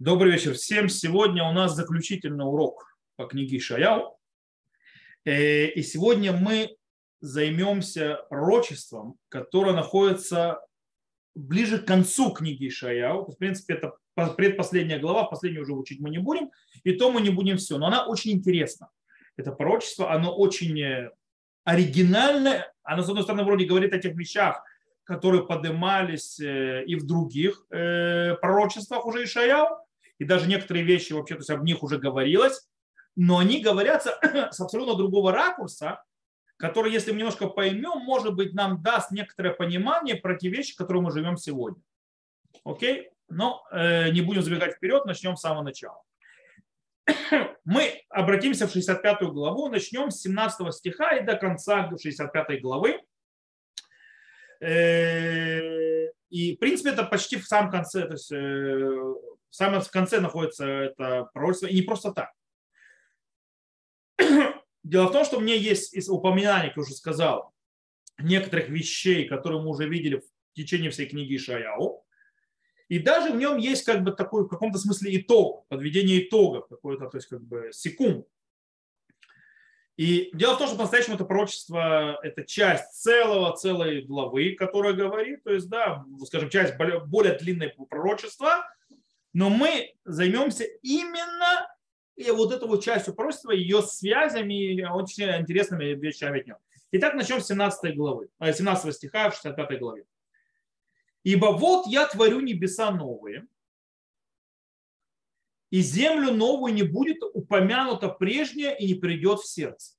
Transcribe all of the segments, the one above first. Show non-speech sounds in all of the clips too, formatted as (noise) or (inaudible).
Добрый вечер всем. Сегодня у нас заключительный урок по книге Шаял. Э, и сегодня мы займемся пророчеством, которое находится ближе к концу книги Шаял. В принципе, это предпоследняя глава, последнюю уже учить мы не будем, и то мы не будем все. Но она очень интересна. Это пророчество, оно очень э, оригинальное. Оно, с одной стороны, вроде говорит о тех вещах, которые поднимались э, и в других пророчествах уже Ишаял, и даже некоторые вещи вообще, то есть об них уже говорилось, но они говорятся (clears throat) с абсолютно другого ракурса, который, если мы немножко поймем, может быть, нам даст некоторое понимание про те вещи, которые мы живем сегодня. Окей? Но э, не будем забегать вперед, начнем с самого начала. (clears throat) Мы обратимся в 65 главу, начнем с 17 стиха и до конца 65 главы. Э, и, в принципе, это почти в самом конце, то есть э, в самом конце находится это пророчество, и не просто так. Дело в том, что мне есть из упоминаний, как я уже сказал, некоторых вещей, которые мы уже видели в течение всей книги Ишаяу. И даже в нем есть как бы такой в каком-то смысле итог, подведение итогов, какой-то, то есть как бы секунд. И дело в том, что по-настоящему это пророчество, это часть целого, целой главы, которая говорит, то есть, да, скажем, часть более длинной пророчества, но мы займемся именно и вот этой вот частью пророчества, ее связями и очень интересными вещами от него. Итак, начнем с 17 главы, 17 э, стиха в 65 главе. «Ибо вот я творю небеса новые, и землю новую не будет упомянуто прежнее и не придет в сердце.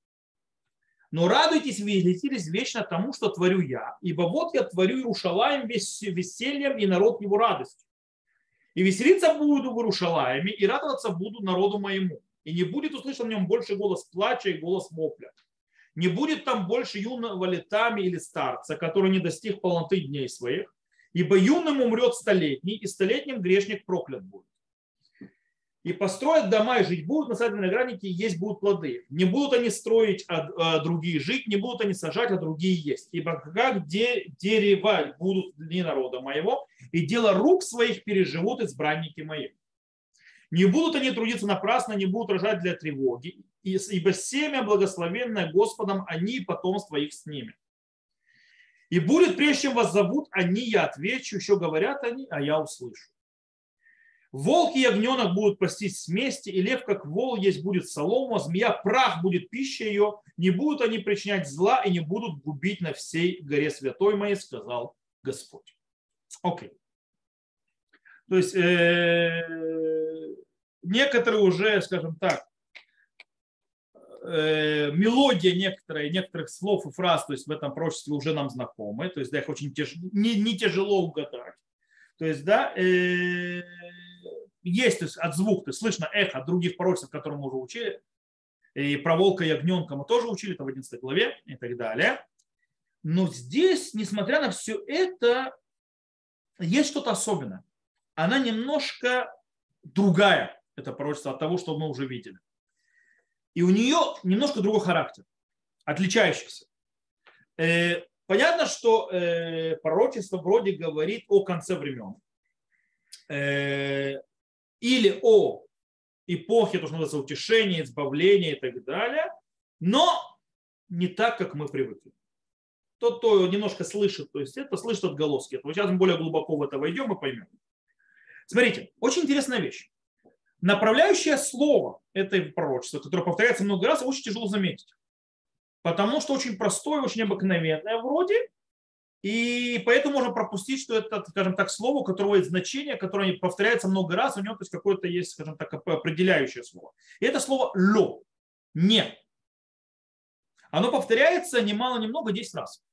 Но радуйтесь веселитесь вечно тому, что творю я, ибо вот я творю Иерушалаем весельем и народ его радостью. И веселиться буду в Иерушалаеме, и радоваться буду народу моему. И не будет услышан в нем больше голос плача и голос вопля. Не будет там больше юного летами или старца, который не достиг полноты дней своих, ибо юным умрет столетний, и столетним грешник проклят будет и построят дома и жить будут, насадят виноградники и есть будут плоды. Не будут они строить, а, а другие жить, не будут они сажать, а другие есть. Ибо как де, дерева будут дни народа моего, и дело рук своих переживут избранники мои. Не будут они трудиться напрасно, не будут рожать для тревоги, ибо семя благословенное Господом, они и потомство их с ними. И будет, прежде чем вас зовут, они, я отвечу, еще говорят они, а я услышу. Волк и ягненок будут пастись вместе, и лев, как вол, есть будет солома, змея, прах будет пища ее, не будут они причинять зла и не будут губить на всей горе святой моей, сказал Господь. Окей. То есть э, некоторые уже, скажем так, э, мелодия некоторые, некоторых слов и фраз то есть в этом пророчестве уже нам знакомы, то есть да, их очень тяж, не, не тяжело угадать. То есть, да, э, есть то есть, от звука, то есть слышно эхо от других пророчеств, которые мы уже учили. И про волка и ягненка мы тоже учили, это в 11 главе и так далее. Но здесь, несмотря на все это, есть что-то особенное. Она немножко другая, это пророчество, от того, что мы уже видели. И у нее немножко другой характер, отличающийся. Э, понятно, что э, пророчество вроде говорит о конце времен э, или о эпохе, то, что называется утешение, избавление и так далее, но не так, как мы привыкли. Тот, кто немножко слышит, то есть это слышит отголоски. Вот сейчас мы более глубоко в это войдем и поймем. Смотрите, очень интересная вещь. Направляющее слово этой пророчества, которое повторяется много раз, очень тяжело заметить. Потому что очень простое, очень обыкновенное вроде, и поэтому можно пропустить, что это, скажем так, слово, у которого есть значение, которое повторяется много раз, у него то есть какое-то есть, скажем так, определяющее слово. И это слово «ло» – «не». Оно повторяется немало-немного 10 раз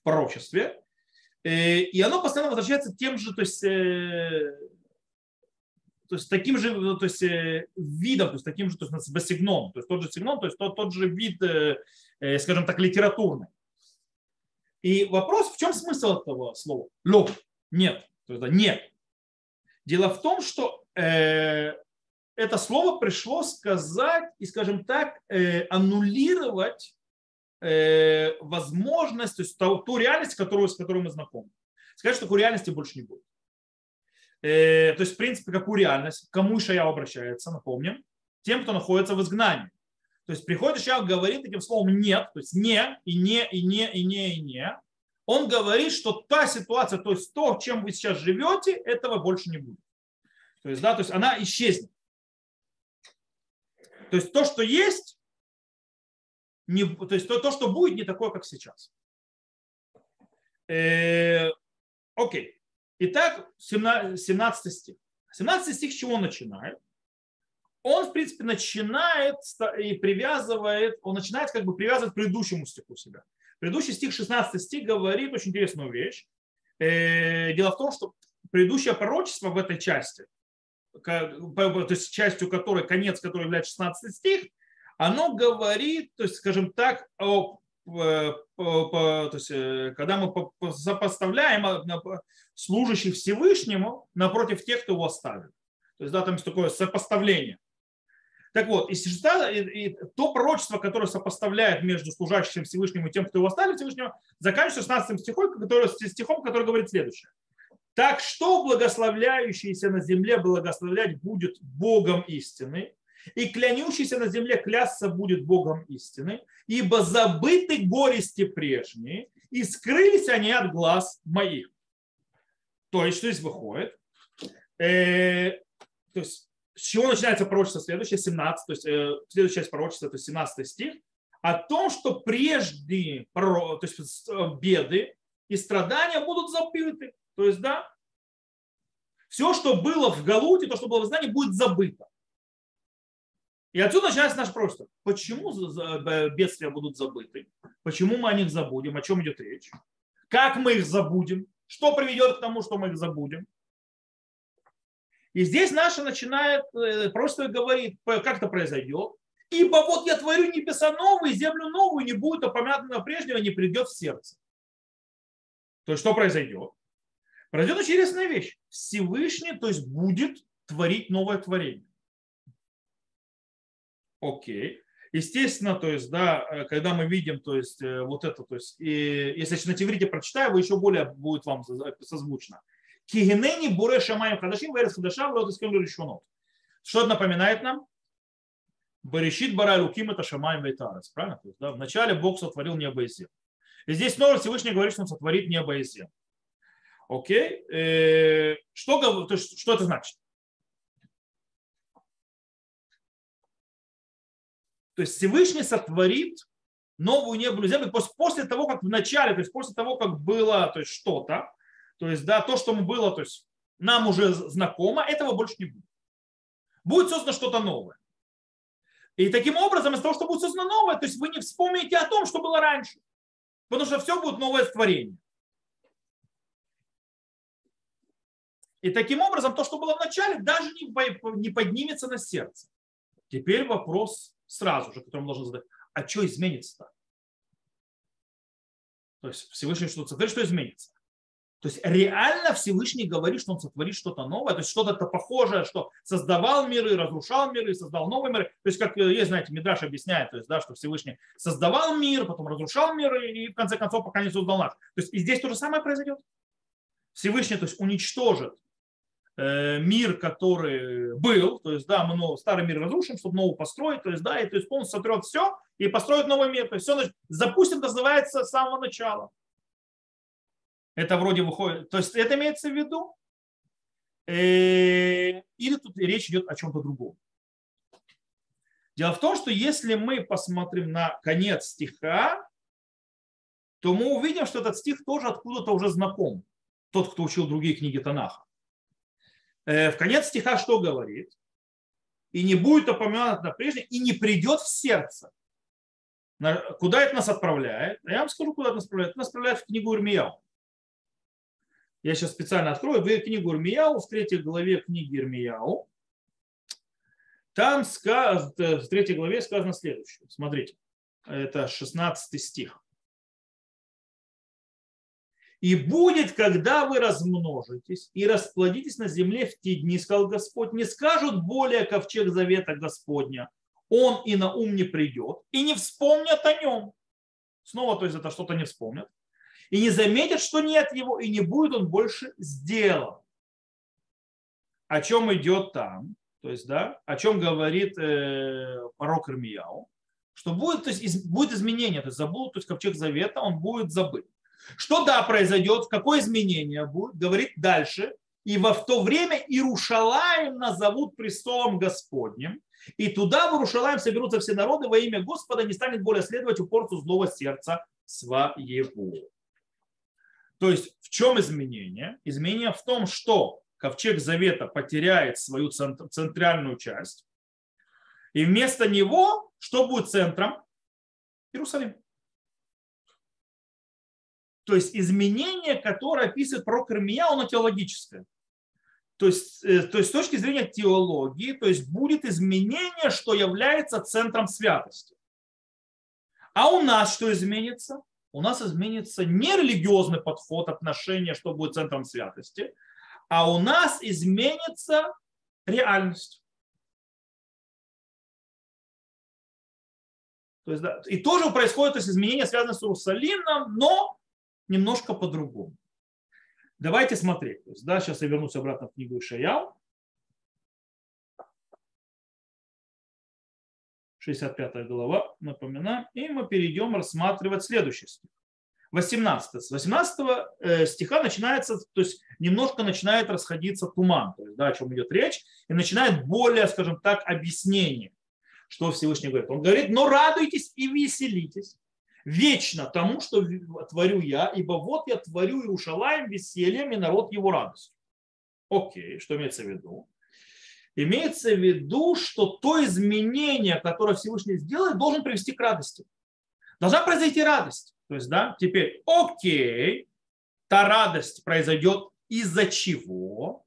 в пророчестве. Э, и оно постоянно возвращается тем же, то есть, э, то есть таким же то есть, э, видом, то есть таким же, то есть басигном, то есть тот же сигном, то есть тот, тот же вид, скажем так, литературный. И вопрос, в чем смысл этого слова? Лог. Нет. То есть, нет. Дело в том, что э, это слово пришло сказать и, скажем так, э, аннулировать э, возможность, то есть ту, ту реальность, которую, с которой мы знакомы. Сказать, что такой реальности больше не будет. Э, то есть, в принципе, какую реальность? Кому Ишаяу обращается, напомним? Тем, кто находится в изгнании. То есть приходит Ишаяу, говорит таким словом нет, то есть не, и не, и не, и не, и не. Он говорит, что та ситуация, то есть то, чем вы сейчас живете, этого больше не будет. То есть, да, то есть она исчезнет. То есть то, что есть, не, то есть то, то, что будет, не такое, как сейчас. Э, окей. Итак, 17 стих. 17 стих чего он начинает? Он, в принципе, начинает и привязывает, он начинает как бы привязывать к предыдущему стиху себя. Предыдущий стих, 16 стих, говорит очень интересную вещь. Э, дело в том, что предыдущее пророчество в этой части, то есть частью которой, конец которой является 16 стих, оно говорит, то есть, скажем так, о то есть, э, когда мы сопоставляем а, служащих Всевышнему напротив тех, кто его оставил. То есть, да, там есть такое сопоставление. Так вот, и, и, и то пророчество, которое сопоставляет между служащим Всевышнему и тем, кто его оставил Всевышнего, заканчивается 16 стихом, который, стихом, который говорит следующее. Так что благословляющийся на земле благословлять будет Богом истины, и клянющийся на земле клясться будет Богом истины, ибо забыты горести прежние, и скрылись они от глаз моих. То есть, что здесь выходит? Э, то есть, с чего начинается пророчество следующее, 17, то есть э, следующая часть пророчества, то есть 17 стих, о том, что прежде то есть, э, беды и страдания будут забыты. То есть, да, все, что было в Галуте, то, что было в знании, будет забыто. И отсюда начинается наш просто. Почему бедствия будут забыты? Почему мы о них забудем? О чем идет речь? Как мы их забудем? Что приведет к тому, что мы их забудем? И здесь наша начинает э, просто говорит, как это произойдет. Ибо вот я творю небеса новые, землю новую, не будет упомянуто прежнего, не придет в сердце. То есть что произойдет? Произойдет очень интересная вещь. Всевышний, то есть будет творить новое творение. Окей. Естественно, то есть, да, э, когда мы видим, то есть, э, вот это, то есть, и, если на тиврите прочитаю, вы еще более будет вам созвучно. Кигенени буре шамаем хадашим, верес хадашам, рот искем решенот. Что это напоминает нам? Баришит бара луким это шамаем вейтарец. Правильно? То есть, да, вначале Бог сотворил небо и землю. И здесь снова Всевышний говорит, что он сотворит небо и землю. Окей. Э, что, то есть, что это значит? То есть Всевышний сотворит новую небо и землю после того, как в начале, то есть после того, как было то есть что-то, то есть да, то, что было, то есть нам уже знакомо, этого больше не будет. Будет создано что-то новое. И таким образом, из того, что будет создано новое, то есть вы не вспомните о том, что было раньше. Потому что все будет новое творение. И таким образом, то, что было в начале, даже не поднимется на сердце. Теперь вопрос сразу же, который он должен задать, а что изменится-то? То есть Всевышний что-то сотворит, что изменится? То есть реально Всевышний говорит, что он сотворит что-то новое, то есть что-то похожее, что создавал миры, разрушал миры, создал новые миры. То есть, как есть, знаете, Мидраш объясняет, то есть, да, что Всевышний создавал мир, потом разрушал миры и в конце концов пока не создал наш. То есть и здесь то же самое произойдет. Всевышний то есть, уничтожит Э, мир, который был, то есть, да, мы ну, старый мир разрушим, чтобы новый построить, то есть, да, и то есть полностью сотрет все и построит новый мир. То есть все запустим, называется, с самого начала. Это вроде выходит, то есть это имеется в виду. Э, или тут речь идет о чем-то другом. Дело в том, что если мы посмотрим на конец стиха, то мы увидим, что этот стих тоже откуда-то уже знаком. Тот, кто учил другие книги Танаха. Э, в конец стиха что говорит? И не будет упомянут на прежнее, и не придет в сердце. Куда это нас отправляет? Я вам скажу, куда это нас отправляет. Это нас отправляет в книгу Ирмияу. Я сейчас специально открою. В книгу Ирмияу, в третьей главе книги Ирмияу. Там в третьей главе сказано следующее. Смотрите. Это 16 стих. И будет, когда вы размножитесь и расплодитесь на земле в те дни, сказал Господь, не скажут более ковчег завета Господня, он и на ум не придет, и не вспомнят о нем. Снова, то есть это что-то не вспомнят. И не заметят, что нет его, и не будет он больше сделан. о чем идет там, то есть, да, о чем говорит э, пророк Ирмияу, что будет, то есть, из, будет изменение, то есть забудут, то есть ковчег завета, он будет забыт. Что да произойдет, какое изменение будет, говорит дальше, и во в то время Иерушалаем назовут престолом Господним, и туда в Иерушалаем соберутся все народы во имя Господа, не станет более следовать упорцу злого сердца своего. То есть в чем изменение? Изменение в том, что ковчег завета потеряет свою центральную часть, и вместо него что будет центром? Иерусалим. То есть изменение, которое описывает пророк Ирмия, оно теологическое. То есть, э, то есть с точки зрения теологии, то есть будет изменение, что является центром святости. А у нас что изменится? У нас изменится не религиозный подход, отношение, что будет центром святости, а у нас изменится реальность. То есть, да, и тоже происходит то есть, изменение, связанное с Иерусалимом, но немножко по-другому. Давайте смотреть. То есть, да, сейчас я вернусь обратно в книгу Ишаял. 65 глава, напоминаю. И мы перейдем рассматривать следующий стих. 18. С 18 э, стиха начинается, то есть немножко начинает расходиться туман, то есть, да, о чем идет речь, и начинает более, скажем так, объяснение, что Всевышний говорит. Он говорит, но радуйтесь и веселитесь, вечно тому, что творю я, ибо вот я творю Иерушалаем весельем и народ его радостью. Окей, что имеется в виду? Имеется в виду, что то изменение, которое Всевышний сделает, должен привести к радости. Должна произойти радость. То есть, да, теперь, окей, та радость произойдет из-за чего?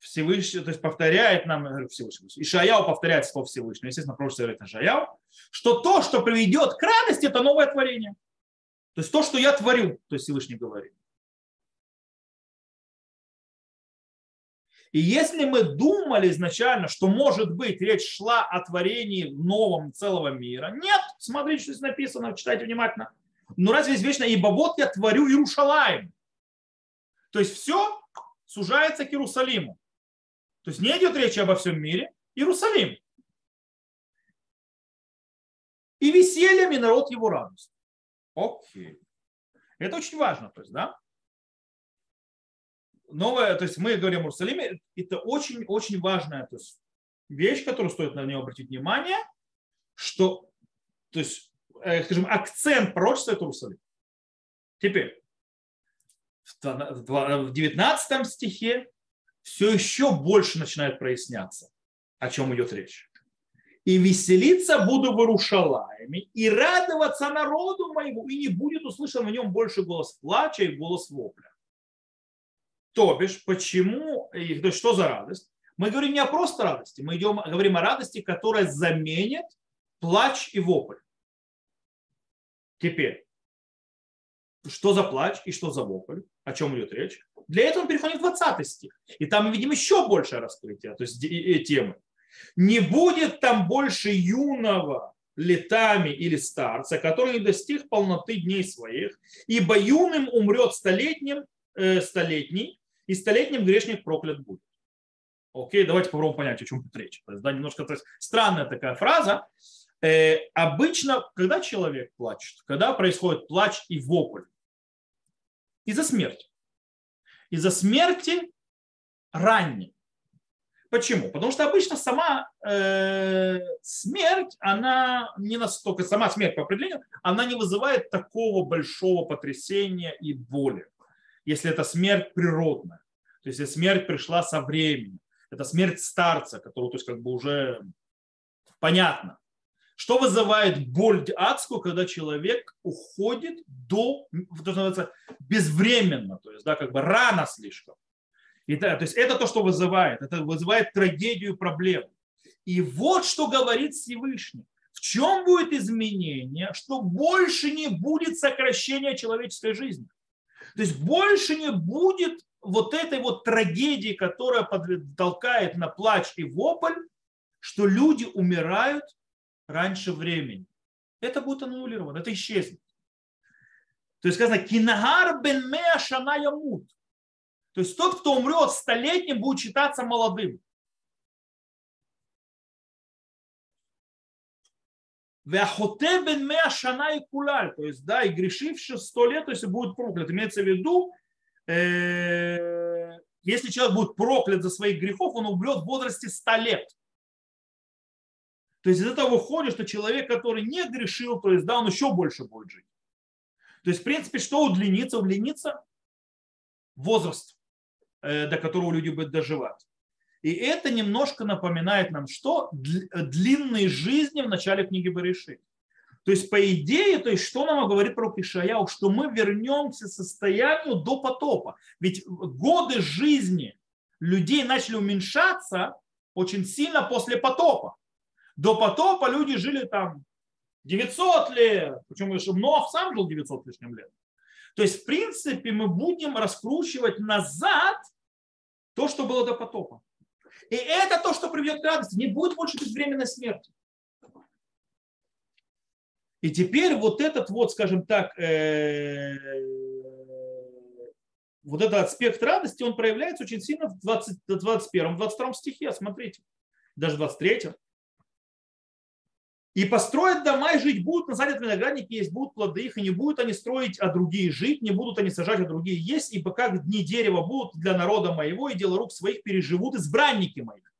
Всевышний, то есть повторяет нам э, Всевышний, Ишаяу повторяет слово Всевышнего, естественно, пророчество говорит Ишаяу, что то, что приведет к радости, это новое творение. То есть то, что я творю, то есть Всевышний говорит. И если мы думали изначально, что может быть речь шла о творении новом целого мира, нет, смотрите, что здесь написано, читайте внимательно. Ну разве известно, ибо вот я творю Иерушалаем. То есть все сужается к Иерусалиму. То есть не идет речь обо всем мире. Иерусалим. И весельем, и народ его радость. Окей. Это очень важно. То есть, да? Новое, то есть мы говорим о Иерусалиме, это очень-очень важная то есть, вещь, которую стоит на нее обратить внимание, что, то есть, э, скажем, акцент пророчества это Иерусалим. Теперь, в 19 стихе все еще больше начинает проясняться, о чем идет речь. И веселиться буду в Иерушалайме, и радоваться народу моему, и не будет услышан в нем больше голос плача и голос вопля. То бишь, почему, то есть что за радость? Мы говорим не о просто радости, мы идем, говорим о радости, которая заменит плач и вопль. Теперь, что за плач и что за вопль? О чем идет речь? Для этого он переходит в 20 стих. И там мы видим еще большее раскрытие то есть, темы. Не будет там больше юного летами или старца, который не достиг полноты дней своих, ибо юным умрет столетним, э, столетний, и столетним грешник проклят будет. Окей, давайте попробуем понять, о чем тут речь. То есть, да, немножко то есть, странная такая фраза. Э, обычно, когда человек плачет, когда происходит плач и вопль, из-за смерти из-за смерти ранней. Почему? Потому что обычно сама э, смерть, она не настолько, сама смерть по определению, она не вызывает такого большого потрясения и боли, если это смерть природная. То есть, если смерть пришла со временем, это смерть старца, которую, то есть, как бы уже понятно. Что вызывает боль адскую, когда человек уходит до, безвременно, то есть, да, как бы рано слишком. И, да, то есть это то, что вызывает. Это вызывает трагедию проблему. И вот что говорит Всевышний. В чем будет изменение? Что больше не будет сокращения человеческой жизни. То есть больше не будет вот этой вот трагедии, которая толкает на плач и вопль, что люди умирают раньше времени. Это будет аннулировано, это исчезнет. То есть сказано, кинагар бен меа шана ямут. То есть тот, кто умрет столетним, будет считаться молодым. Бен шана и. То есть, да, и грешивший сто лет, то есть будет проклят. Имеется в виду, э, если человек будет проклят за своих грехов, он умрет в возрасте 100 лет. То есть из этого выходит, что человек, который не грешил, то есть да, он еще больше будет жить. То есть, в принципе, что удлинится? Удлинится возраст, до которого люди будут доживать. И это немножко напоминает нам, что длинные жизни в начале книги Бариши. То есть, по идее, то есть, что нам говорит про Ишаяу, что мы вернемся к состоянию до потопа. Ведь годы жизни людей начали уменьшаться очень сильно после потопа. До потопа люди жили там 900 лет, почему еще Нох сам жил 900 лишним лет. То есть, в принципе, мы будем раскручивать назад то, что было до потопа. И это то, что приведет к радости. Не будет больше безвременной смерти. И теперь вот этот вот, скажем так, э, вот этот аспект радости, он проявляется очень сильно в 20, 21, 22 стихе, смотрите, даже в 23. И построят дома и жить будут, насадят виноградники, есть будут плоды их, и не будут они строить, а другие жить, не будут они сажать, а другие есть, ибо как дни дерева будут для народа моего, и дело рук своих переживут избранники моих.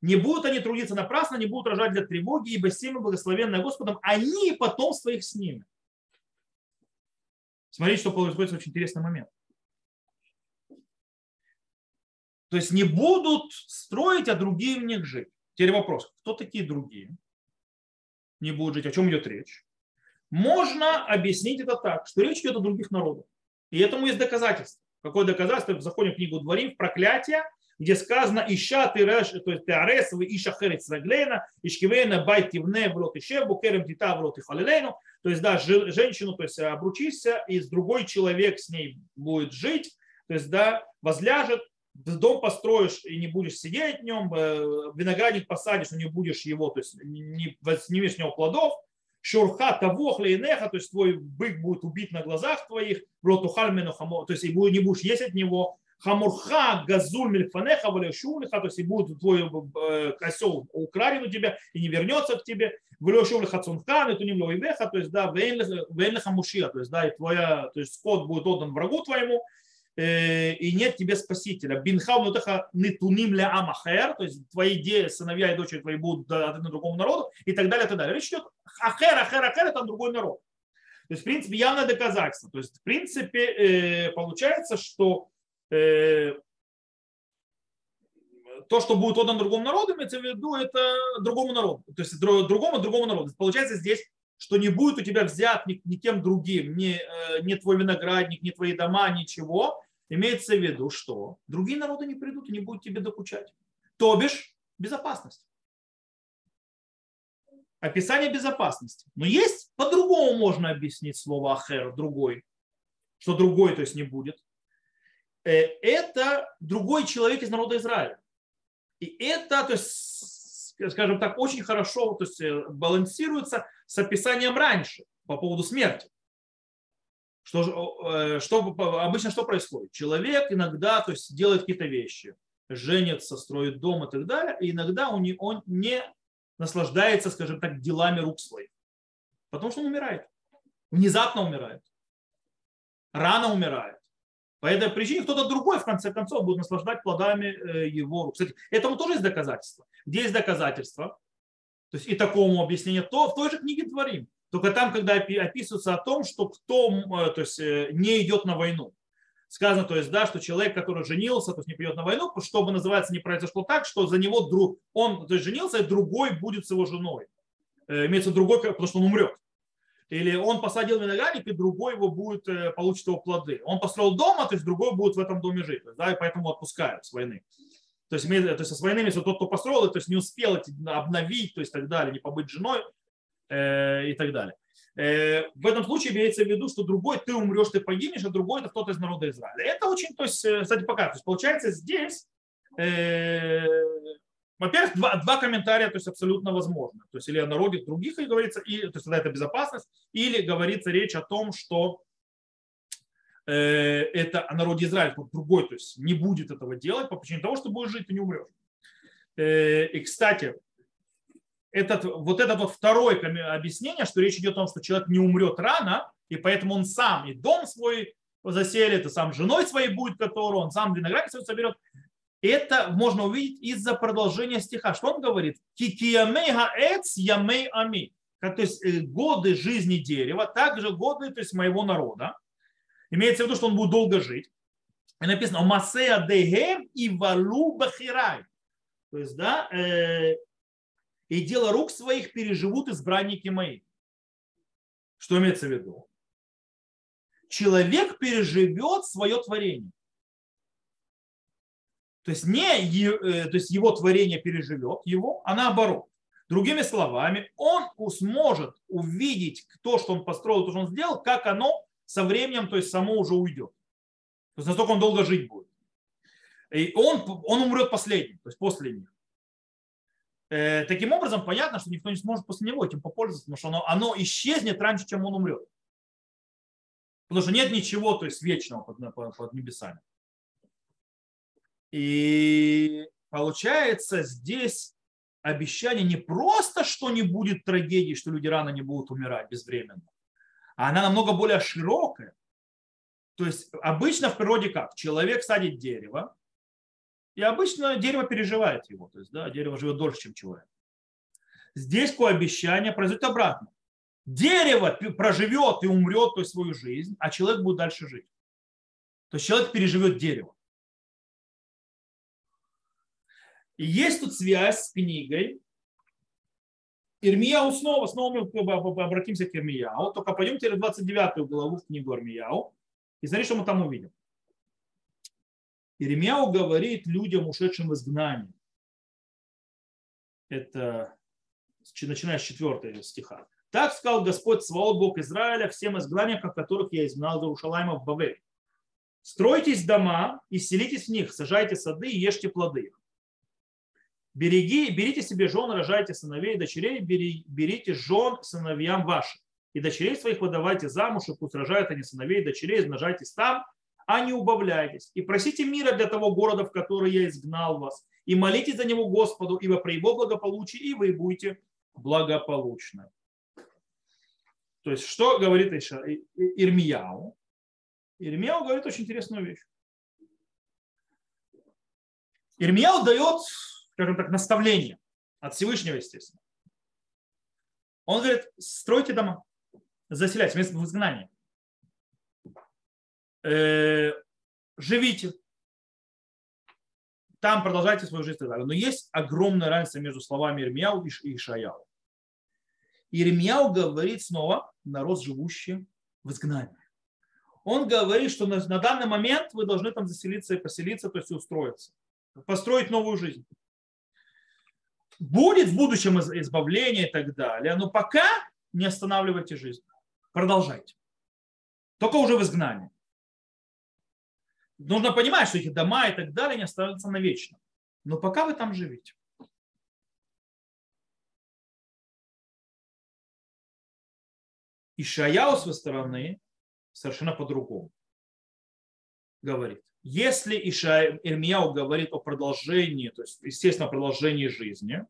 Не будут они трудиться напрасно, не будут рожать для тревоги, ибо семя благословенное Господом, они и потомство их с ними. Смотрите, что происходит, очень интересный момент. То есть не будут строить, а другие в них жить. Теперь вопрос, кто такие другие? Не будут жить, о чем идет речь? Можно объяснить это так, что речь идет о других народах. И этому есть доказательство. Какое доказательство? Заходим в книгу Дворим, в проклятие, где сказано «Ища ты реш, то есть теарес, вы иша херец раглена, ишкивена байтивне в рот ишебу, керем тита в рот халилейну». То есть, да, женщину, то есть обручишься, и другой человек с ней будет жить, то есть, да, возляжет, дом построишь и не будешь сидеть в нем, э, виноградник посадишь, но не будешь его, то есть не снимешь с него плодов, шурха того хлейнеха, то есть твой бык будет убит на глазах твоих, ротухальмену то есть и не будешь есть от него, хамурха газуль мильфанеха валешулиха, то есть и будет твой э, осел украден у тебя и не вернется к тебе, валешулиха цунхан, и туним лоивеха, то есть да, вейнлиха мушия, то есть да, и твоя, то есть скот будет отдан врагу твоему, э, и нет тебе спасителя. Бинхау нутеха нетуним ля амахер, то есть твои дети, сыновья и дочери твои будут отданы другому народу, и так далее, и так далее. Речь идет ахер, ахер, ахер, это другой народ. То есть, в принципе, явное доказательство. То есть, в принципе, получается, что Э, то, что будет отдано другому народу, имеется в виду, это другому народу. То есть другому, другому народу. Получается здесь, что не будет у тебя взят ни, ни кем другим, ни, э, ни твой виноградник, ни твои дома, ничего. Имеется в виду, что другие народы не придут и не будут тебе докучать. То бишь безопасность. Описание безопасности. Но есть, по-другому можно объяснить слово ахер, другой. Что другой, то есть не будет. Э, это другой человек из народа Израиля. И это, то есть, скажем так, очень хорошо то есть, э, балансируется с описанием раньше по поводу смерти. Что, э, что, обычно что происходит? Человек иногда то есть, делает какие-то вещи, женится, строит дом и так далее, и иногда он не, он не наслаждается, скажем так, делами рук своих. Потому что он умирает. Внезапно умирает. Рано умирает. По этой причине кто-то другой, в конце концов, будет наслаждать плодами э, его рук. Кстати, этому тоже есть доказательства. Где есть доказательства, то есть и такому объяснению, то в той же книге творим. Только там, когда описывается о том, что кто э, то есть, э, не идет на войну. Сказано, то есть, да, что человек, который женился, то есть не придет на войну, чтобы, называется, не произошло так, что за него друг, он то есть, женился, и другой будет с его женой. Имеется другой, потому что он умрет. Или он посадил виноградник, и другой его будет, э, получить его плоды. Он построил дома, то есть другой будет в этом доме жить. Да, и поэтому отпускают с войны. То есть, то есть с войны, если тот, кто построил, то есть не успел обновить, то есть так далее, не побыть женой э, и так далее. Э, в этом случае имеется в виду, что другой ты умрешь, ты погибнешь, а другой это кто-то из народа Израиля. Это очень, то есть, э, кстати, пока. То есть получается здесь э, во-первых, два, два комментария, то есть абсолютно возможно. То есть или о народе других, и говорится, и, то есть тогда это безопасность, или говорится речь о том, что э, это о народе Израиля, другой, то есть не будет этого делать по причине того, что будешь жить, ты не умрешь. Э, и, кстати, этот, вот это вот второе объяснение, что речь идет о том, что человек не умрет рано, и поэтому он сам и дом свой заселит, и сам женой своей будет, которую он сам виноградник свой соберет. Это можно увидеть из-за продолжения стиха. Что он говорит? Кикиямей хаэц ямей ами. То есть э, годы жизни дерева, также годы то есть моего народа. Имеется в виду, что он будет долго жить. И написано Масея дегем и валу бахирай. То есть, да, э, и дело рук своих переживут избранники мои. Что имеется в виду? Человек переживет свое творение. То есть, не, э, то есть его творение переживет его, а наоборот. Другими словами, он сможет увидеть то, что он построил, то, что он сделал, как оно со временем, то есть само уже уйдет. То есть настолько он долго жить будет. И он, он умрет последним, то есть после них. Э, таким образом, понятно, что никто не сможет после него этим попользоваться, потому что оно, оно исчезнет раньше, чем он умрет. Потому что нет ничего, то есть вечного под, под, под небесами. И получается здесь обещание не просто, что не будет трагедии, что люди рано не будут умирать безвременно, а она намного более широкая. То есть обычно в природе как? Человек садит дерево, и обычно дерево переживает его. То есть да, дерево живет дольше, чем человек. Здесь по обещанию произойдет обратно. Дерево проживет и умрет то есть, свою жизнь, а человек будет дальше жить. То есть человек переживет дерево. И есть тут связь с книгой. Ирмияу снова, снова мы обратимся к Ирмияу. Только пойдемте в 29 главу в книгу Ирмияу. И смотрите, что мы там увидим. Иеремьяу говорит людям, ушедшим в изгнание. Это начиная с 4 стиха. Так сказал Господь Сваот, Бог Израиля, всем изгнанникам, которых я изгнал из Иерушалайма в Бавель. Стройтесь дома и селитесь в них, сажайте сады и ешьте плоды. Береги, берите себе жен, рожайте сыновей и дочерей, бери, берите жен сыновьям вашим. И дочерей своих выдавайте замуж, и пусть рожают они сыновей и дочерей, размножайтесь там, а не убавляйтесь. И просите мира для того города, в который я изгнал вас. И молитесь за него Господу, ибо при его благополучии и вы будете благополучны. То есть, что говорит Ирмияу? Ирмияу говорит очень интересную вещь. Ирмияу дает, скажем так, наставление от Всевышнего, естественно. Он говорит, стройте дома, заселяйтесь, в изгнании. Э, живите, там продолжайте свою жизнь и так далее. Но есть огромная разница между словами Ирмияу и Ишаяу. Ирмияу говорит снова народ, живущий в изгнании. Он говорит, что на, на данный момент вы должны там заселиться и поселиться, то есть устроиться, построить новую жизнь. Будет в будущем избавление и так далее, но пока не останавливайте жизнь. Продолжайте. Только уже в изгнании нужно понимать, что эти дома и так далее не останутся навечно. Но пока вы там живете. И Шаяу с стороны совершенно по-другому говорит. Если Иша, Ирмияу говорит о продолжении, то есть, естественно, о продолжении жизни,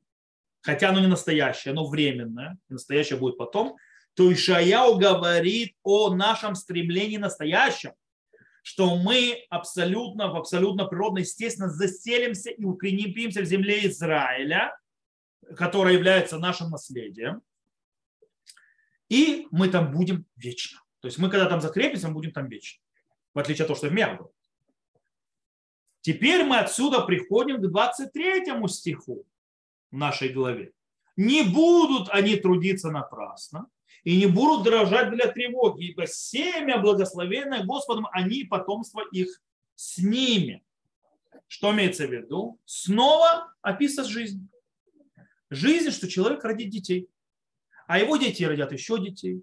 хотя оно не настоящее, оно временное, настоящее будет потом, то Ишаяу говорит о нашем стремлении настоящем, что мы абсолютно, в абсолютно природно, естественно, заселимся и укрепимся в земле Израиля, которая является нашим наследием, и мы там будем вечно. То есть мы, когда там закрепимся, мы будем там вечно. В отличие от того, что в мир был. Теперь мы отсюда приходим к 23 стиху в нашей главе. Не будут они трудиться напрасно, и не будут дрожать для тревоги, ибо семя благословенное Господом, они потомство их с ними. Что имеется в виду? Снова описывает жизнь. Жизнь, что человек родит детей, а его дети родят еще детей.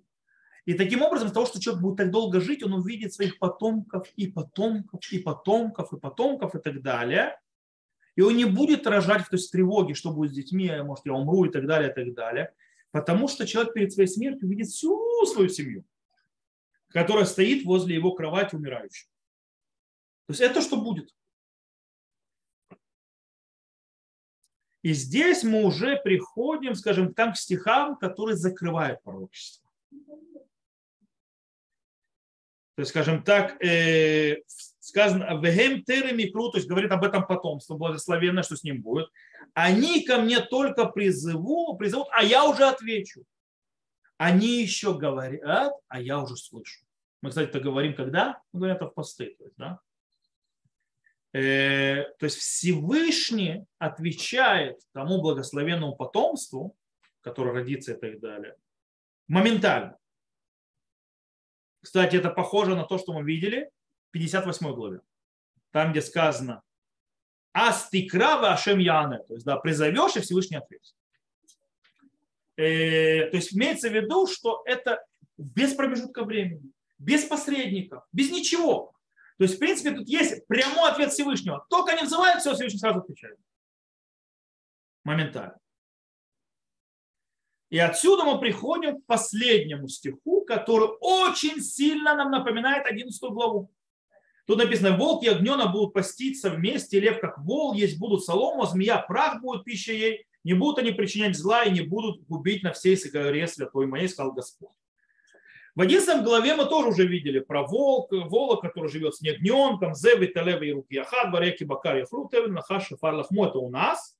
И таким образом, из того, что человек будет так долго жить, он увидит своих потомков и потомков, и потомков, и потомков, и так далее. И он не будет рожать то есть, в тревоге, что будет с детьми, может, я умру, и так далее, и так далее. Потому что человек перед своей смертью видит всю свою семью. которая стоит возле его кровати умирающего. То есть это что будет. И здесь мы уже приходим, скажем, там к стихам, которые закрывают пророчество. То есть, скажем так, э, сказано, вегем терем икру, то есть говорит об этом потомство благословенное, что с ним будет. Они ко мне только призову, призовут, а я уже отвечу. Они еще говорят, а я уже слышу. Мы, кстати, это говорим когда? Мы говорим это в посты. То есть, да? э, то есть Всевышний отвечает тому благословенному потомству, которое родится и так далее, моментально. Кстати, это похоже на то, что мы видели в 58 главе. Там, где сказано «Астикрава Ашем Яне», то есть да, призовешь, и Всевышний ответит. Э, то есть имеется в виду, что это без промежутка времени, без посредников, без ничего. То есть, в принципе, тут есть прямой ответ Всевышнего. Только не называют, все, Всевышний сразу отвечает. Моментально. И отсюда мы приходим к последнему стиху, который очень сильно нам напоминает 11 главу. Тут написано, волк и огнена будут поститься вместе, лев как вол, есть будут солому, а змея прах будет пищей ей, не будут они причинять зла и не будут губить на всей горе святой моей, сказал Господь. В 11 главе мы тоже уже видели про волк, волок, который живет с негненком, зеви, талеви и руки яхад, бареки, бакар, яфру, тевин, нахаш, шафар, лахмо, это у нас.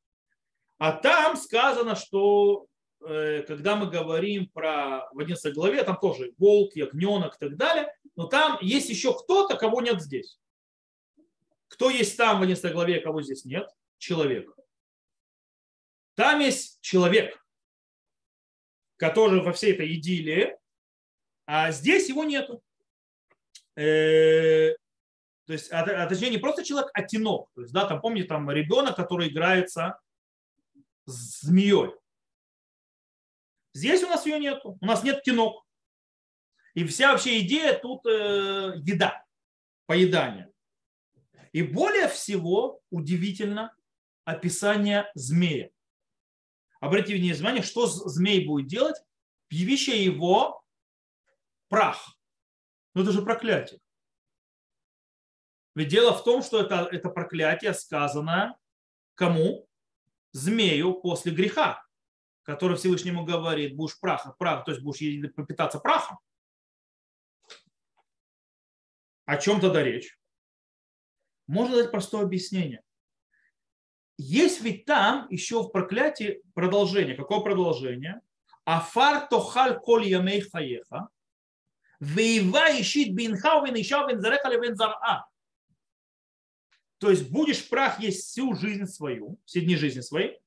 А там сказано, что э, когда мы говорим про в 11 главе, там тоже волк, ягненок и так далее, но там есть еще кто-то, кого нет здесь. Кто есть там в 11 главе, кого здесь нет? Человек. Там есть человек, который во всей этой идиллии а здесь его нету. Э, то есть, а, а точнее, не просто человек, а тенок. То есть, да, там, помните, там ребенок, который играется с змеей. Здесь у нас ее нету. У нас нет тенок. И вся вообще идея тут э, еда, поедание. И более всего удивительно описание змея. Обратите внимание, что змей будет делать? Пьевище его прах. Но это же проклятие. Ведь дело в том, что это, это проклятие сказано кому? Змею после греха, который Всевышнему говорит, будешь прах, прах, то есть будешь пропитаться прахом. О чем тогда речь? Можно дать простое объяснение. Есть ведь там еще в проклятии продолжение. Какое продолжение? Афар тохаль коль ямей хаеха. Вейва ищит бинха венища вензареха левензара. То есть будешь прах есть всю жизнь свою, все дни жизни своей,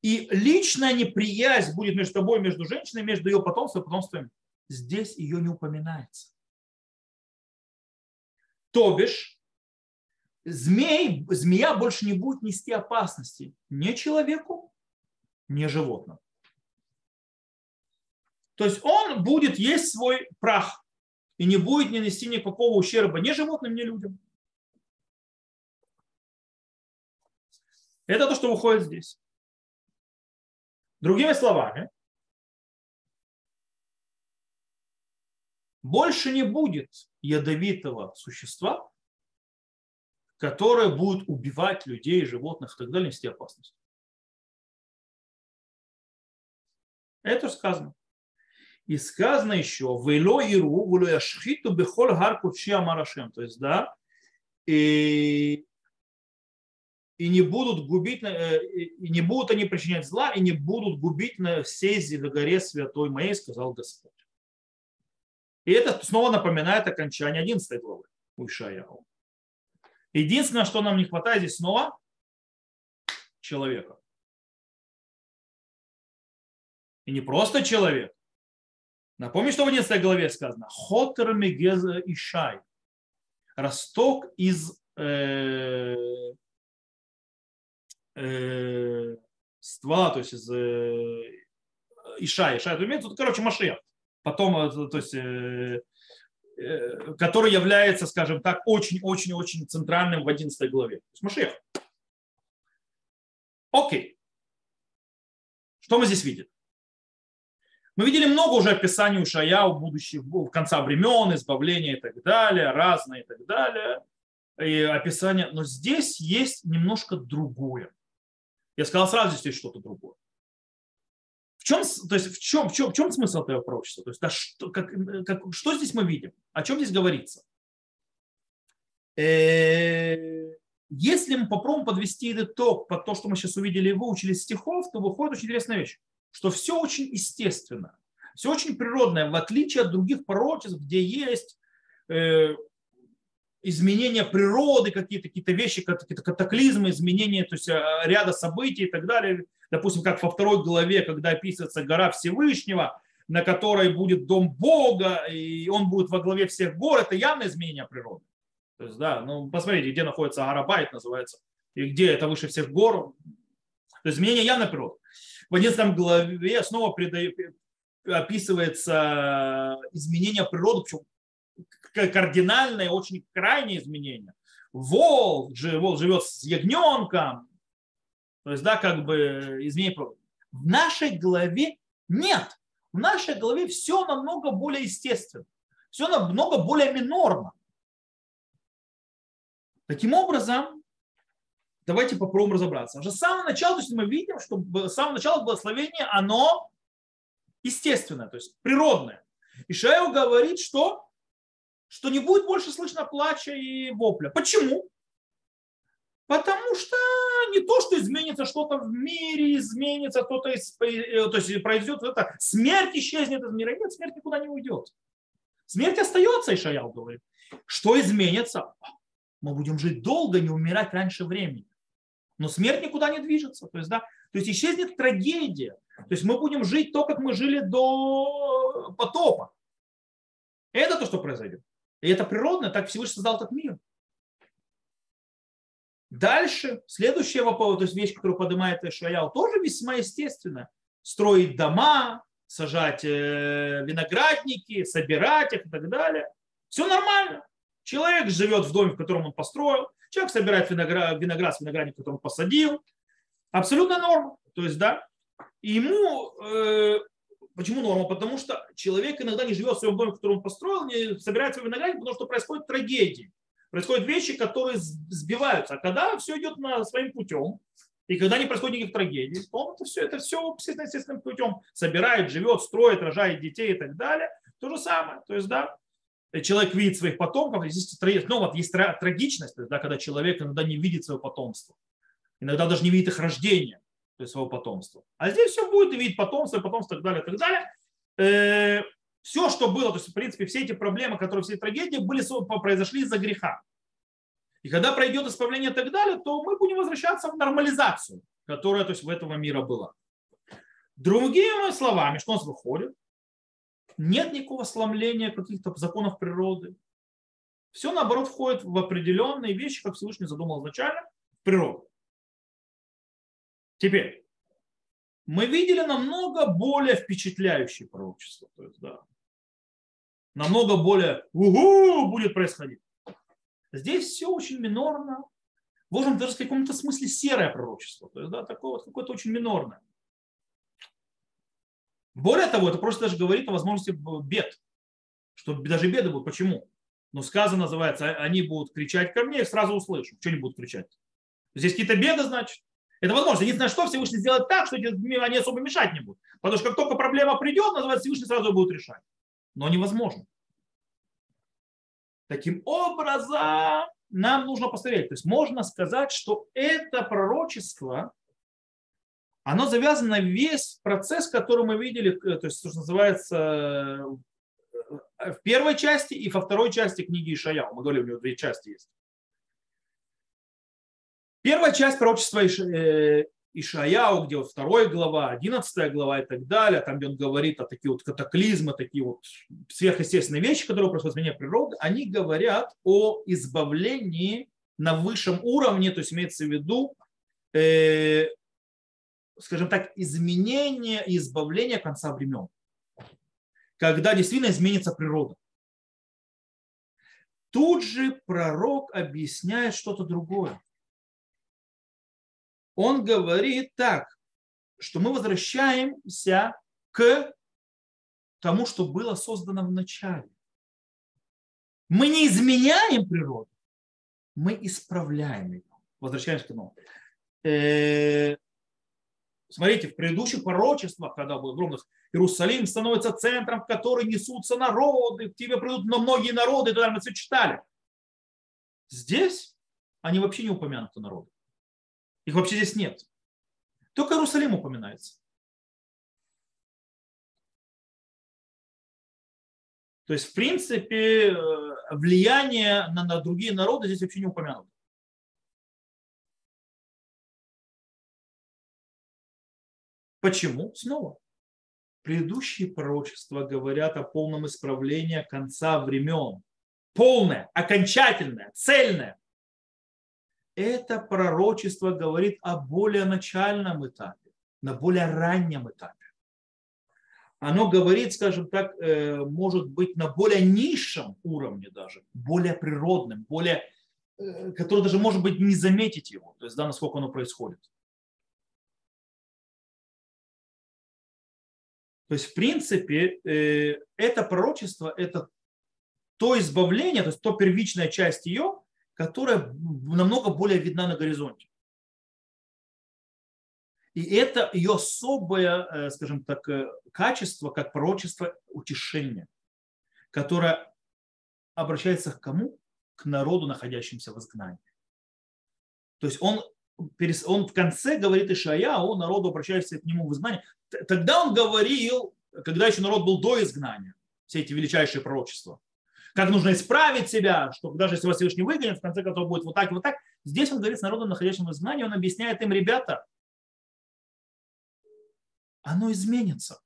и личная неприязнь будет между тобой, между женщиной, между ее потомством и потомством. Здесь ее не упоминается. То бишь, змей, змея больше не будет нести опасности ни человеку, ни животному. То есть он будет есть свой прах и не будет не нести никакого ущерба ни животным, ни людям. Это то, что выходит здесь. Другими словами, больше не будет ядовитого существа, которое будет убивать людей, животных и так далее, нести опасность. Это сказано. И сказано еще, «Вело иру, вело яшхиту бехол гар кучи амарашем». То есть, да, и, и не будут губить, э, и не будут они причинять зла, и не будут губить на всей горе святой моей, сказал Господь. И это снова напоминает окончание 11 главы у Ишаяу. Единственное, что нам не хватает здесь снова, человека. И не просто человек, Напомню, что в 11 главе сказано. Хотер мегеза и шай. Росток из э, э, ствола, то есть из э, Ишай. Ишай, это имеется, короче, Машех. Потом, э, то есть, э, э, который является, скажем так, очень-очень-очень центральным в 11 главе. То есть Машех. Окей. Что мы здесь видим? Мы видели много уже описаний у Шая у будущих, в конца времен, избавления и так далее, разные и так далее, и описания. Но здесь есть немножко другое. Я сказал сразу, здесь есть что-то другое. В чем, то есть в чем, в чем, в чем смысл этого пророчества? То есть, да, что, как, как, что здесь мы видим? О чем здесь говорится? Если мы попробуем подвести итог под то, что мы сейчас увидели и выучили стихов, то выходит очень интересная вещь, что все очень естественно, все очень природное, в отличие от других пророчеств, где есть э, изменения природы, какие-то какие вещи, какие-то катаклизмы, изменения то есть, э, ряда событий и так далее. Допустим, как во второй главе, когда описывается гора Всевышнего, на которой будет дом Бога, и он будет во главе всех гор, это явное изменение природы. То есть, да, ну, посмотрите, где находится Арабайт, называется, и где это выше всех гор. То есть изменение явно природы. В 11 главе снова описывается изменение природы, причем кардинальное, очень крайнее изменение. Волк, волк живет с ягненком. То есть, да, как бы изменение природы. В нашей голове нет. В нашей голове все намного более естественно. Все намного более минорно. Таким образом, давайте попробуем разобраться. Уже с самого начала, то есть мы видим, что с самого начала благословение, оно естественное, то есть природное. И Шаев говорит, что что не будет больше слышно плача и вопля. Почему? Потому что не то, что изменится что-то в мире, изменится кто-то, из, э, то есть произойдет это, смерть исчезнет из мира. Нет, смерть никуда не уйдет. Смерть остается, Ишаял говорит. Что изменится? Мы будем жить долго, не умирать раньше времени. Но смерть никуда не движется. То есть, да, то есть исчезнет трагедия. То есть мы будем жить то, как мы жили до потопа. Это то, что произойдет. И это природно, так Всевышний создал этот мир. Дальше, следующая вопрос, то есть вещь, которую поднимает Ишаял, тоже весьма естественно. Строить дома, сажать э, виноградники, собирать их и так далее. Все нормально. Человек живет в доме, в котором он построил. Человек собирает виноград, виноград с виноградника, который он посадил. Абсолютно норма. То есть, да, ему э, Почему норма? Потому что человек иногда не живет в своем доме, который он построил, не собирает свой виноградник, потому что происходят трагедии. Происходят вещи, которые сбиваются. А когда все идет на своим путем, и когда не происходит никаких трагедий, то это все, это все естественным путем собирает, живет, строит, рожает детей и так далее. То же самое. То есть, да, человек видит своих потомков, здесь, ну, вот есть трагичность, да, когда человек иногда не видит свое потомство, иногда даже не видит их рождения то есть своего потомства. А здесь все будет видеть потомство, потомство и так далее, и так далее. Все, что было, то есть, в принципе, все эти проблемы, которые все трагедии были, произошли из-за греха. И когда пройдет исправление и так далее, то мы будем возвращаться в нормализацию, которая то есть, в этого мира была. Другими словами, что у нас выходит? Нет никакого сломления каких-то законов природы. Все, наоборот, входит в определенные вещи, как Всевышний задумал изначально, в природу. Теперь, мы видели намного более впечатляющие пророчества. То есть, да, намного более угу, будет происходить. Здесь все очень минорно. Можем даже сказать, в каком-то смысле серое пророчество. То есть, да, такое вот какое-то очень минорное. Более того, это просто даже говорит о возможности бед. Что даже беды будут. Почему? Но сказано называется, они будут кричать ко мне, я сразу услышу. Что они будут кричать? Здесь какие-то беды, значит. Это возможно. Единственное, что Всевышний сделает так, что они особо мешать не будут. Потому что как только проблема придет, называется Всевышний сразу ее будет решать. Но невозможно. Таким образом, нам нужно посмотреть. То есть можно сказать, что это пророчество, оно завязано на весь процесс, который мы видели, э, то есть, что называется, э, в первой части и во второй части книги Ишаяу. Мы говорили, у него две части есть. Первая часть пророчества э, Ишаяу, где вот вторая глава, одиннадцатая глава и так далее, там, где он говорит о таких вот катаклизмы, такие вот сверхъестественные вещи, которые происходят в изменении природы, они говорят о избавлении на высшем уровне, то есть имеется в виду, э, скажем так, изменение и избавление конца времен, когда действительно изменится природа. Тут же пророк объясняет что-то другое он говорит так, что мы возвращаемся к тому, что было создано в начале. Мы не изменяем природу, мы исправляем ее. Возвращаемся к этому. Э, смотрите, в предыдущих пророчествах, когда был огромных, Иерусалим становится центром, в который несутся народы, к тебе придут на многие народы, туда мы все читали. Здесь они вообще не упомянуты народы. Их вообще здесь нет. Только Иерусалим упоминается. То есть, в принципе, э, влияние на, на другие народы здесь вообще не упомянуто. Почему? Снова. Предыдущие пророчества говорят о полном исправлении конца времен. Полное, окончательное, цельное. Это пророчество говорит о более начальном этапе, на более раннем этапе оно говорит, скажем так, э, может быть на более низшем уровне даже, более природным, более, э, который даже может быть не заметить его, то есть да, насколько оно происходит. То есть, в принципе, э, это пророчество, это то избавление, то есть то первичная часть ее, которая намного более видна на горизонте. И это ее особое, э, скажем так, э, качество, как пророчество утешения, которое обращается к кому? К народу, находящимся в изгнании. То есть он, он в конце говорит Ишая, а он народу обращается к нему в изгнании. Тогда он говорил, когда еще народ был до изгнания, все эти величайшие пророчества. Как нужно исправить себя, что даже если вас Всевышний выгонит, в конце концов будет вот так и вот так. Здесь он говорит с народом, находящимся в изгнании, он объясняет им, ребята, оно изменится.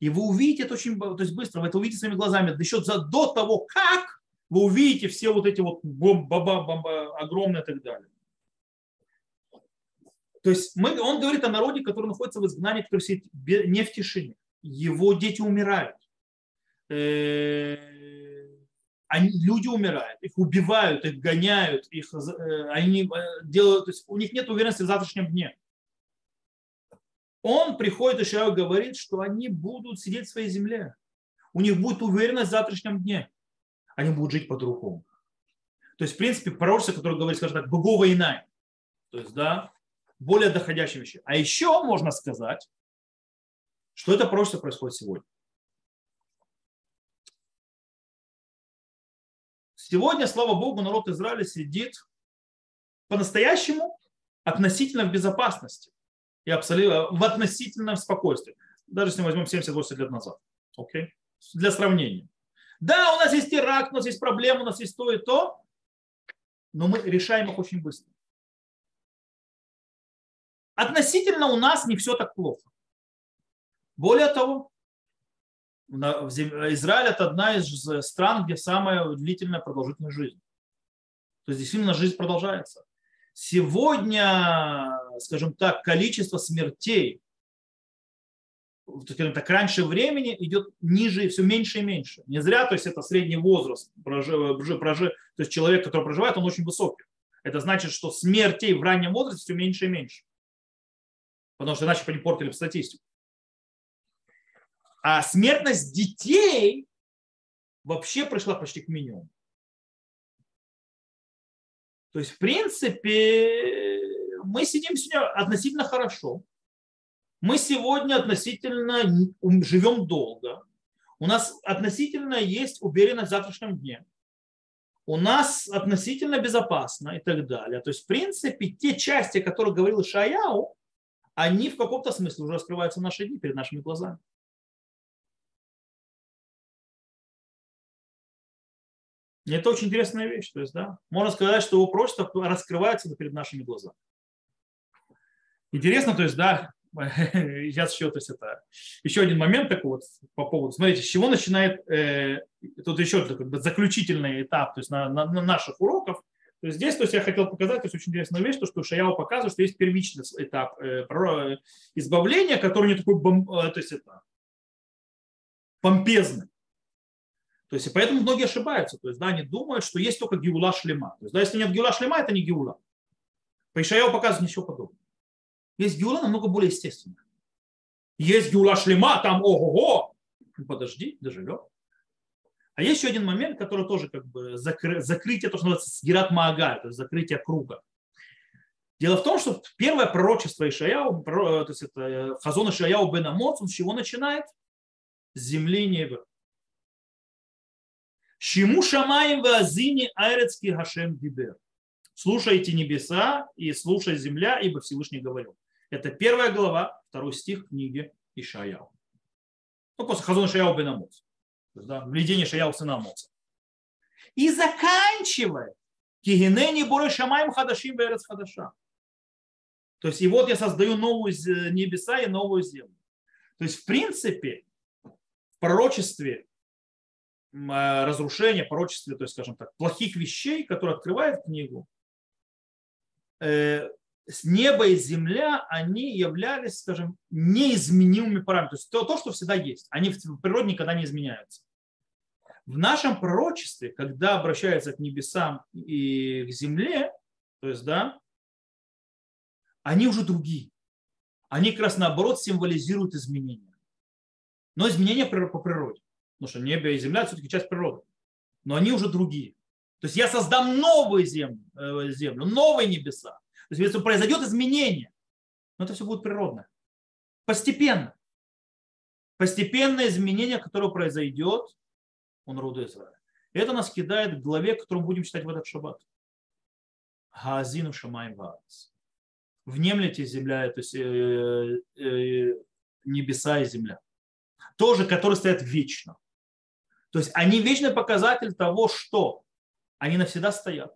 И вы увидите это очень то есть быстро, вы это увидите своими глазами. Еще за, до того, как вы увидите все вот эти вот бомба, бомба, огромные и так далее. То есть мы, он говорит о народе, который находится в изгнании, который сидит не в тишине. Его дети умирают. Они, люди умирают, их убивают, их гоняют, их, э, они э, делают, то есть у них нет уверенности в завтрашнем дне он приходит и Ишаяу говорит, что они будут сидеть в своей земле. У них будет уверенность в завтрашнем дне. Они будут жить по-другому. То есть, в принципе, пророчество, которое говорит, скажем так, богова иная. То есть, да, более доходящие вещи. А еще можно сказать, что это пророчество происходит сегодня. Сегодня, слава Богу, народ Израиля сидит по-настоящему относительно в безопасности и абсолютно в относительном спокойствии. Даже если мы возьмем 70-80 лет назад. Okay? Для сравнения. Да, у нас есть Ирак, у нас есть проблемы, у нас есть то и то, но мы решаем их очень быстро. Относительно у нас не все так плохо. Более того, Израиль это одна из стран, где самая длительная продолжительность жизни. То есть действительно жизнь продолжается. Сегодня, скажем так, количество смертей, скажем так, раньше времени идет ниже, все меньше и меньше. Не зря, то есть это средний возраст, прожи, прожи, то есть человек, который проживает, он очень высокий. Это значит, что смертей в раннем возрасте все меньше и меньше. Потому что иначе не портили бы статистику. А смертность детей вообще пришла почти к минимуму. То есть, в принципе, мы сидим сегодня относительно хорошо. Мы сегодня относительно живем долго. У нас относительно есть уверенность в завтрашнем дне. У нас относительно безопасно и так далее. То есть, в принципе, те части, о которых говорил Шаяу, они в каком-то смысле уже раскрываются в наши дни перед нашими глазами. Это очень интересная вещь. То есть, да, можно сказать, что его просто раскрывается перед нашими глазами. Интересно, то есть, да, (laughs) сейчас еще, то есть это еще один момент такой вот по поводу, смотрите, с чего начинает, э, тут еще такой заключительный этап, то есть на, на, на наших уроков, то есть здесь, то есть я хотел показать, то есть очень интересную вещь, то, что Шаяу показывает, что есть первичный этап э, избавления, который не такой, бом, э, то есть это помпезный. То есть, и поэтому многие ошибаются. То есть, да, они думают, что есть только гиула шлема. То есть, да, если нет гиула шлема, это не гиула. По Ишаяу показывает ничего подобного. Есть гиула намного более естественная. Есть гиула шлема, там ого-го, Подожди, доживем. А есть еще один момент, который тоже как бы закры, закрытие, то, что называется Герат Маагаль, то есть закрытие круга. Дело в том, что первое пророчество Ишаяу, то есть это Хазон Ишаяу бен Амоц, он с чего начинает? С земли неба. Шиму шамаем вазини айрецки гашем дибер. Слушайте небеса и слушай земля, ибо Всевышний говорил. Это первая глава, второй стих книги Ишаяу. Ну, после Хазон Ишаяу бен Амоц да, вледение Шаяу сына Моца. И заканчивает Кигинени Боры Шамаем Хадашим Берец Хадаша. То есть, и вот я создаю новую небеса и новую землю. То есть, в принципе, в пророчестве разрушения, пророчестве, то есть, скажем так, плохих вещей, которые открывает книгу, э, небо и земля, они являлись, скажем, неизменимыми параметрами. То есть то, то, что всегда есть. Они в природе никогда не изменяются. В нашем пророчестве, когда обращаются к небесам и к земле, то есть, да, они уже другие. Они как раз наоборот символизируют изменения. Но изменения по природе. Потому что небо и земля все-таки часть природы. Но они уже другие. То есть я создам новую землю, э, землю новые небеса. То есть если произойдет изменение, но это все будет природно. Постепенно. Постепенное изменение, которое произойдет у народа Израиля. Это нас кидает к главе, которую мы будем читать в этот шаббат. Хаазину шамай вац. Внемлите земля, то есть э, э, небеса и земля. Тоже, которые стоят вечно. То есть они вечный показатель того, что они навсегда стоят.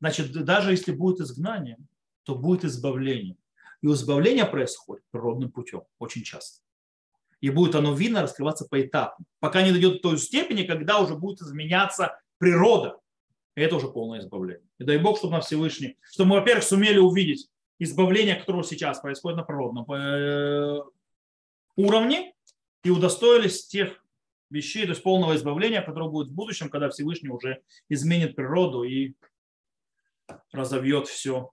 Значит, даже если будет изгнание, то будет избавление. И избавление происходит природным путем очень часто. И будет оно видно раскрываться поэтапно, пока не дойдет до той степени, когда уже будет изменяться природа. И это уже полное избавление. И дай Бог, чтобы на Всевышний, чтобы мы, во-первых, сумели увидеть избавление, которое сейчас происходит на природном э, уровне, и удостоились тех вещей, то есть полного избавления, которое будет в будущем, когда Всевышний уже изменит природу и разовьет все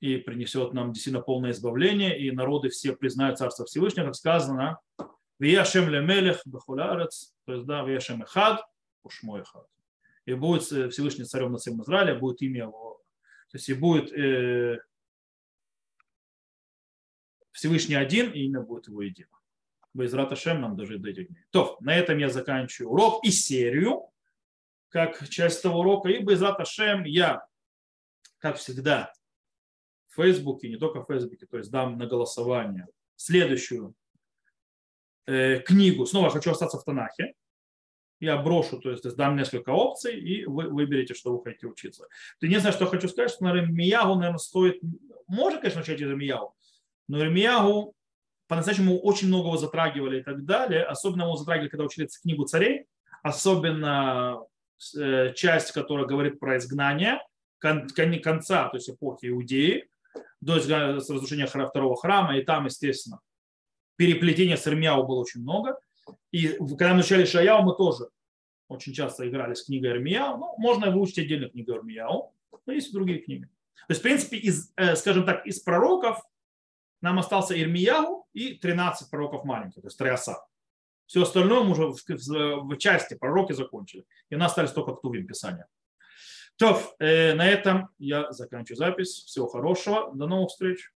и принесет нам действительно полное избавление, и народы все признают Царство Всевышнего, как сказано, «Вияшем лемелех бахулярец», то есть, да, «Вияшем эхад, ушмо эхад». И будет Всевышний царем над всем Израиля, будет имя его, то есть и будет э, Всевышний один, и имя будет его едино. Безрат Ашем нам дожить до этих дней. То, на этом я заканчиваю урок и серию, как часть того урока. И Безрат Ашем я, как всегда, Фейсбуке, не только в Фейсбуке, то есть дам на голосование следующую э, книгу. Снова хочу остаться в Танахе. Я брошу, то есть дам несколько опций, и вы выберете, что вы хотите учиться. Ты не знаешь, что хочу сказать, что на Ремиягу, наверное, стоит... Можно, конечно, начать из Ремиягу, но Ремиягу по-настоящему очень многого затрагивали и так далее. Особенно его затрагивали, когда учили книгу царей. Особенно э, часть, которая говорит про изгнание конца, то есть эпохи Иудеи до разрушения второго храма, и там, естественно, переплетения с Ирмияу было очень много. И когда мы начали Шаяу, мы тоже очень часто играли с книгой Ирмияу. Ну, можно выучить отдельно книгу Ирмияу, но есть и другие книги. То есть, в принципе, из, э, скажем так, из пророков нам остался Ирмияу и 13 пророков маленьких, то есть Триаса. Все остальное мы уже в, в, в части пророки закончили. И у нас остались только Ктувим Писания. То, э, на этом я заканчиваю запись. Всего хорошего. До новых встреч.